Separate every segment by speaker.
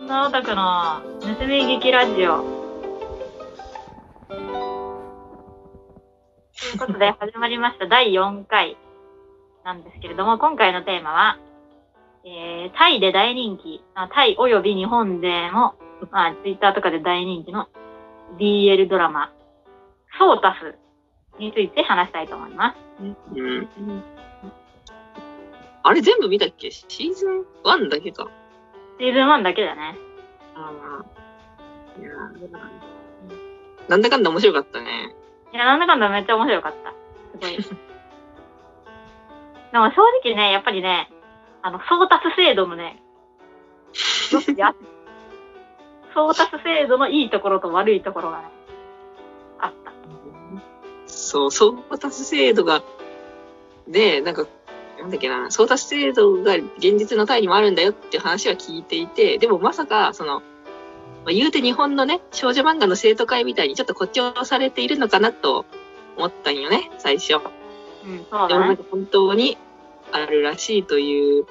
Speaker 1: 野オタクの盗み劇ラジオ。ということで始まりました第4回なんですけれども、今回のテーマは、えー、タイで大人気、あタイおよび日本でも、まあ、ツイッターとかで大人気の BL ドラマ、ソータスについて話したいと思います。
Speaker 2: うん。あれ全部見たっけ？シーズン1だけか。
Speaker 1: シーズン1だけだね。
Speaker 2: ああ。いやーなんだかんだ面白かったね。
Speaker 1: いや、なんだかんだめっちゃ面白かった。すごい。でも正直ね、やっぱりね、あの、送達制度のね、よくや、送達制度のいいところと悪いところがね、あった。
Speaker 2: そう、送達制度が、で、なんか、なんだっけな、送達制度が現実のタイにもあるんだよっていう話は聞いていて、でもまさか、その、まあ、言うて日本のね、少女漫画の生徒会みたいにちょっと誇張されているのかなと思ったんよね、最初。
Speaker 1: うん、そうだね
Speaker 2: でもなんか。本当にあるらしいという、
Speaker 1: うん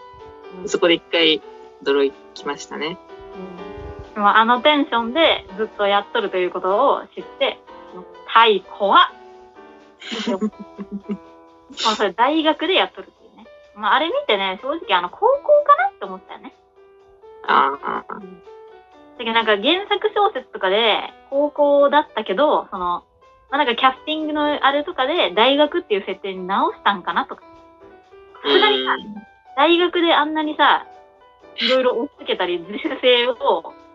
Speaker 2: そこで一回驚きましたね。
Speaker 1: うんでもあのテンションでずっとやっとるということを知って、タイ怖も それ大学でやっとる。まあ、あれ見てね、正直あの、高校かなって思ったよね。
Speaker 2: ああ、
Speaker 1: だけどなんか原作小説とかで高校だったけど、その、まあ、なんかキャスティングのあれとかで大学っていう設定に直したんかなとか。さすがにさ、大学であんなにさ、いろいろ押し付けたり、自主性を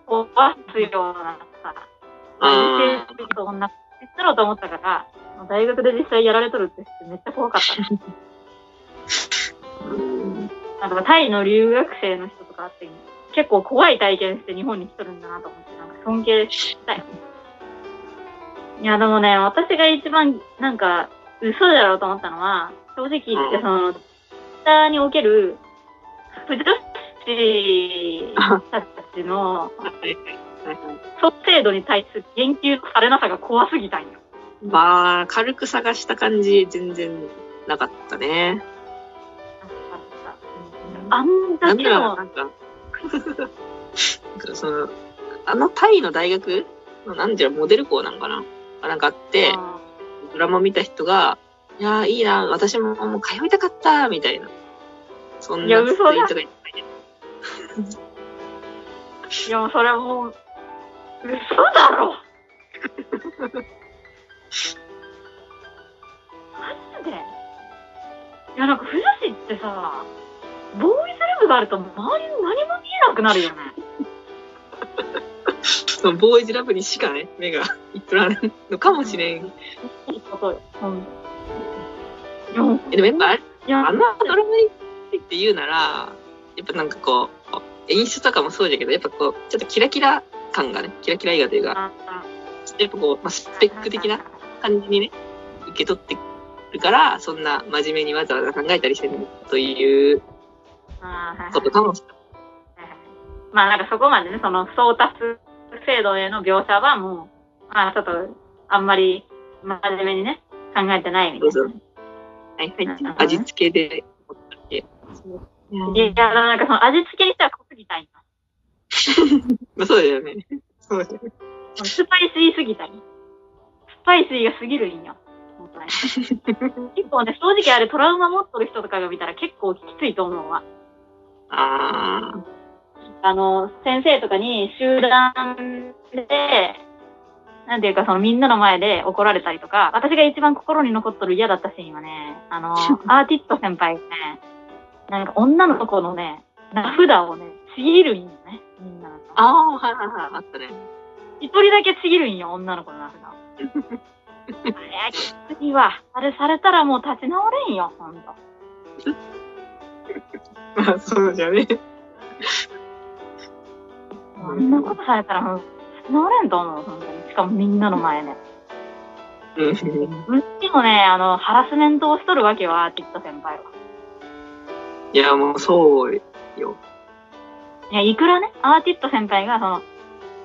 Speaker 1: 壊すようなさ、
Speaker 2: あ
Speaker 1: 自主性と女言ったろうと思ったから、大学で実際やられとるって知ってめっちゃ怖かったね。
Speaker 2: うん
Speaker 1: なんかタイの留学生の人とかあって、結構怖い体験して日本に来とるんだなと思って、なんか尊敬したよ。いや、でもね、私が一番なんか嘘だろうと思ったのは、正直言ってその、ツイッターにおける、不女子たちの、その制度に対する言及されなさが怖すぎたんよ。
Speaker 2: まあ、軽く探した感じ、全然なかったね。
Speaker 1: あんだけの
Speaker 2: なんか、その、あのタイの大学の、なんていうの、モデル校なんかな。なんかあって、
Speaker 1: あ
Speaker 2: ドラマ見た人が、いやー、いいな、私ももう通いたかった、みたいな。そんなツイ
Speaker 1: 嘘だ。
Speaker 2: ートがいっぱい
Speaker 1: いや、それもう、嘘だろ。マジで。いや、なんか、不女子ってさ、ボーイズラブがあると周りに何も見えなくなるよね。
Speaker 2: そのボーイズラブにしかね、目がいっとらんのかもしれん。
Speaker 1: いいことよ。うん。
Speaker 2: でもやっぱあれ、
Speaker 1: いや、
Speaker 2: あのドラマについて言うなら、やっぱなんかこう、演出とかもそうだけど、やっぱこう、ちょっとキラキラ感がね、キラキラ映画というか、やっぱこう、まあ、スペック的な感じにね、受け取ってるから、そんな真面目にわざわざ考えたりしてるという
Speaker 1: あはいはい
Speaker 2: ことかもしれない。
Speaker 1: まあなんかそこまでね、その送達制度への描写はもう、まあちょっとあんまり真面目にね、考えてないみたいな。
Speaker 2: はいはい。味付けで。
Speaker 1: いや、なんかその味付けにしては濃すぎたい
Speaker 2: まあそうだよね。そうだよね。
Speaker 1: な。スパイスイすぎたい。スパイスイが過ぎるんよ。結構ね、正直あれトラウマ持っとる人とかが見たら結構きついと思うわ。
Speaker 2: あ
Speaker 1: あの、先生とかに集団で、なんていうかそのみんなの前で怒られたりとか、私が一番心に残っとる嫌だったシーンはね、あの、アーティスト先輩がね、なんか女の子のね、名札をね、ちぎるんよね、みんな。
Speaker 2: ああ、はいはいはい。あったね。
Speaker 1: 一人だけちぎるんよ、女の子の名札を。あれ、きついわ。あれされたらもう立ち直れんよ、ほんと。
Speaker 2: まあそうじゃね。
Speaker 1: あんなことされたらもう立ち直れんと思う、ほんとに。しかもみんなの前で。
Speaker 2: うん。
Speaker 1: うちもね、あの、ハラスメントをしとるわけよ、アーティスト先輩は。
Speaker 2: いや、もうそうよ。
Speaker 1: いや、いくらね、アーティスト先輩が、その、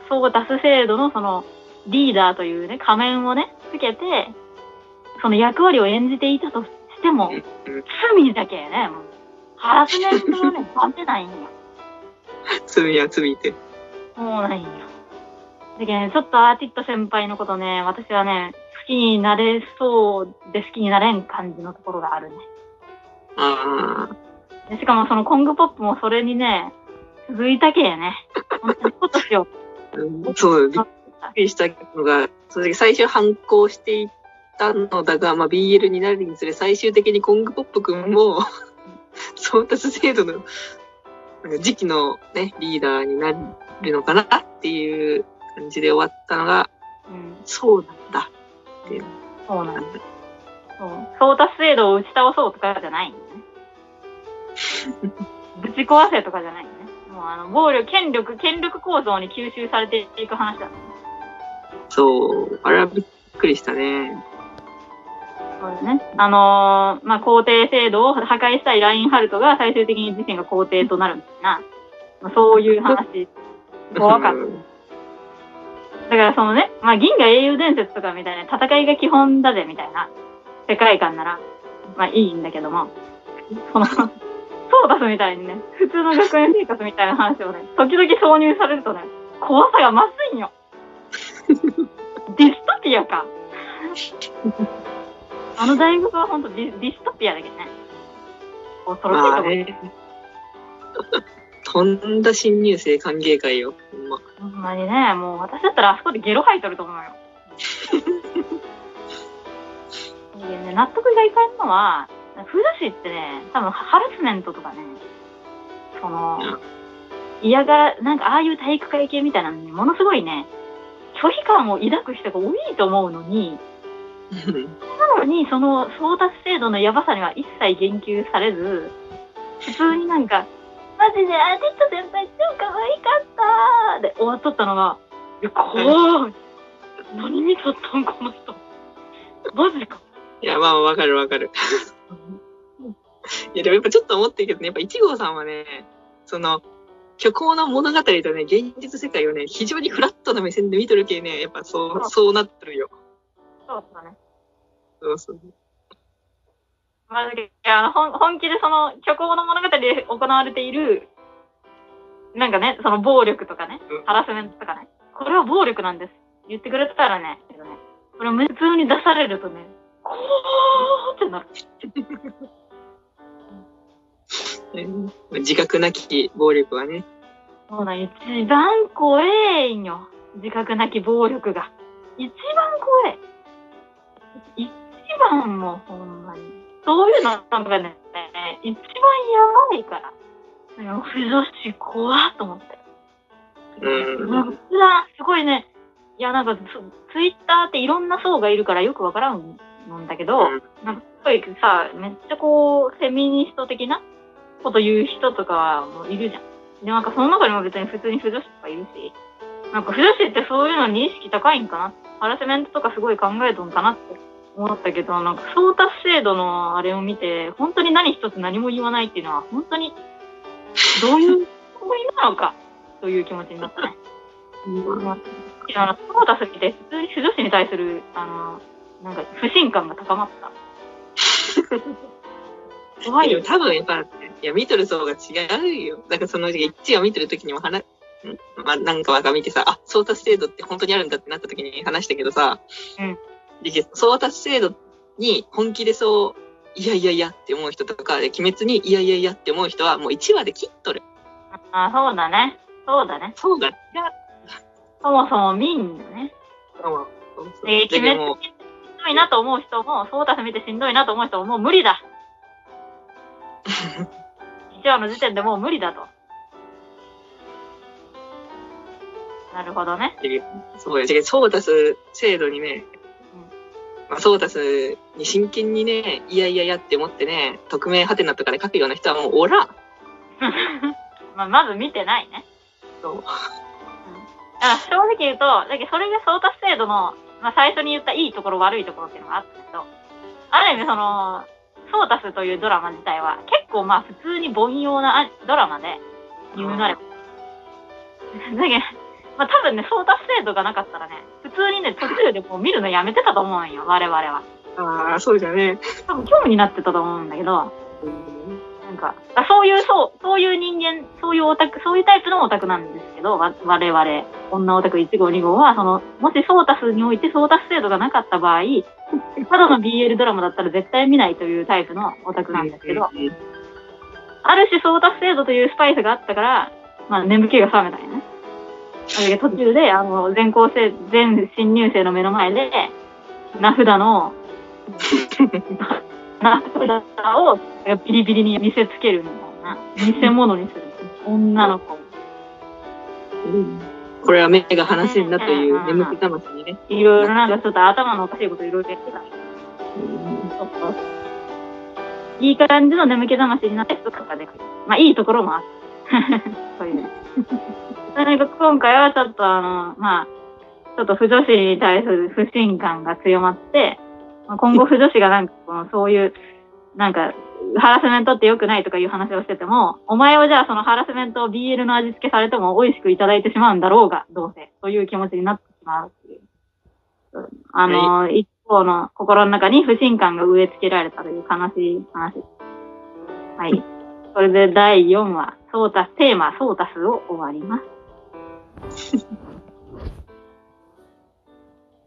Speaker 1: そう出す制度の、その、リーダーというね、仮面をね、つけて、その役割を演じていたとしても、
Speaker 2: うん
Speaker 1: 罪だけね、もう、ハラスメントはね、バテないんよ。
Speaker 2: 罪は罪って。
Speaker 1: そうなんよ。だけどね、ちょっとアーティット先輩のことね、私はね、好きになれそうで好きになれん感じのところがあるね。
Speaker 2: あ
Speaker 1: でしかもそのコングポップもそれにね、続いたけやね。本当にことしよ
Speaker 2: あ、うんそう、びっ
Speaker 1: う。
Speaker 2: くりしたのが、正直最初反抗していったのだが、まあ、BL になるにつれ最終的にコングポップ君も、送達制度のなんか次期のね、リーダーになるのかなっていう感じで終わったのが、
Speaker 1: うん。
Speaker 2: そうなんだっていう。
Speaker 1: そうなんだ。そう。ソータス制度を打ち倒そうとかじゃないんだね。ぶち壊せとかじゃないんだね。もうあの、暴力、権力、権力構造に吸収されていく話だ。
Speaker 2: そう、あれはびっくりしたね。
Speaker 1: そうですね。あのーまあ、皇帝制度を破壊したいラインハルトが最終的に自身が皇帝となるみたいな、まあ、そういう話。怖かった
Speaker 2: うん
Speaker 1: だからそのね、まあ、銀河英雄伝説とかみたいな戦いが基本だぜみたいな世界観なら、まあいいんだけども、その、ソータスみたいにね、普通の学園生活みたいな話をね、時々挿入されるとね、怖さが増すんよ。ディストピアか。あの大学は本当ディディストピアだけどね。恐ろしいとこ。
Speaker 2: まあね。とんだ新入生歓迎会よ。ほんま。
Speaker 1: ほんまにね、もう私だったらあそこでゲロ吐いとると思うよ。いやね、納得がいかんのは、風土師ってね、多分ハラスメントとかね、その、嫌が、なんかああいう体育会系みたいなのにものすごいね、拒否感を抱く人が多いと思うのに、なのに、その、送達制度のやばさには一切言及されず、普通になんか、マジでアーティスト先輩超可愛かったーで終わっとったのが、いや、怖い。何見とったんこの人。マジか。
Speaker 2: いや、まあ、わかるわかる。いや、でもやっぱちょっと思ってるけどね、やっぱ一号さんはね、その、虚構の物語とね、現実世界をね、非常にフラットな目線で見とるけね、やっぱそう、そうなってるよ。
Speaker 1: そうだね。
Speaker 2: そうそう。
Speaker 1: まあ、いや本本気でその虚構の物語で行われている、なんかね、その暴力とかね
Speaker 2: うん、
Speaker 1: ハラスメントとかね、これは暴力なんです。言ってくれたらね、けどねこれ普通に出されるとね、こーってなる。
Speaker 2: うん自覚なき暴力はね。
Speaker 1: そうなん、一番怖えんよ。自覚なき暴力が。一番怖え。一番もうほんまに。そういうのなんかね、一番やばいから。不女子怖っと思って。
Speaker 2: うん。
Speaker 1: すごいね、いやなんかツツイッターっていろんな層がいるからよくわからんのだけど、なんかすごいさ、めっちゃこう、フェミニスト的なこと言う人とかもいるじゃん。で、なんかその中にも別に普通に不女子とかいるし、なんか不女子ってそういうのに意識高いんかなハラスメントとかすごい考えとんかなって思ったけど、なんか相達制度のあれを見て、本当に何一つ何も言わないっていうのは、本当にどういうつもりなのかという気持ちになったね。まあ、いやあの、ソータス見て普通に不女子に対する、あの、なんか不信感が高まった。怖いよ、。
Speaker 2: 多分やっぱ、いや、見とる層が違うよ。だからその、一話見てる時にも話、まあ、なんかが見てさ、あ、相達制度って本当にあるんだってなった時に話したけどさ、
Speaker 1: うん。
Speaker 2: で、相達制度に本気でそう、いやいやいやって思う人とか、で、鬼滅にいやいやいやって思う人はもう1話で切っとる。
Speaker 1: あ、そうだね。そうだね。
Speaker 2: そうだ。
Speaker 1: そもそも見んのね。
Speaker 2: そう
Speaker 1: 鬼滅見てしんどいなと思う人も、ソータス見てしんどいなと思う人ももう無理だ。1話の時点でもう無理だと。なるほどね。
Speaker 2: そうや、ソータス制度にね、まあ、ソータスに真剣にね、いやいやいやって思ってね、匿名ハテナとかで書くような人はもうおらん。
Speaker 1: まあ、まず見てないね。
Speaker 2: そう
Speaker 1: だから正直言うと、だけどそれが相達制度の、まあ、最初に言ったいいところ悪いところっていうのがあったけど、ある意味その、ソータスというドラマ自体は結構まあ普通に凡庸なあドラマで言うなれば。だけど、まあ多分ね、ソータス制度がなかったらね、普通にね、途中でもう見るのやめてたと思うんよ、我々は。
Speaker 2: ああ、そうじゃね。
Speaker 1: 多分興味になってたと思うんだけど、なんか、あそういう、そう、そういう人間、そういうオタク、そういうタイプのオタクなんですけど、わ我々、女オタク1号2号は、その、もしソータスにおいてソータス制度がなかった場合、ただの BL ドラマだったら絶対見ないというタイプのオタクなんですけど、ある種ソータス制度というスパイスがあったから、まあ眠気が覚めたんよね。途中で、あの、全校生、全新入生の目の前で、名札の、名札をビリビリに見せつけるみたいな。偽物にする。女の子を。
Speaker 2: これは目が離せんなという眠気魂にね。
Speaker 1: いろいろなんかちょっと頭のおかしいこといろいろやってた。いい感じの眠気魂になってとかで、まあいいところもある。そう いうね。それが今回はちょっとあの、まあ、ちょっと不女子に対する不信感が強まって、まあ今後不女子がなんかこのそういう、なんか、ハラスメントって良くないとかいう話をしてても、お前はじゃあそのハラスメントを BL の味付けされても美味しくいただいてしまうんだろうが、どうせ。という気持ちになってしまうっていう。うんあの、一方の心の中に不信感が植え付けられたという悲しい話。はい。それで第4話、ソータス、テーマ、ソータスを終わります。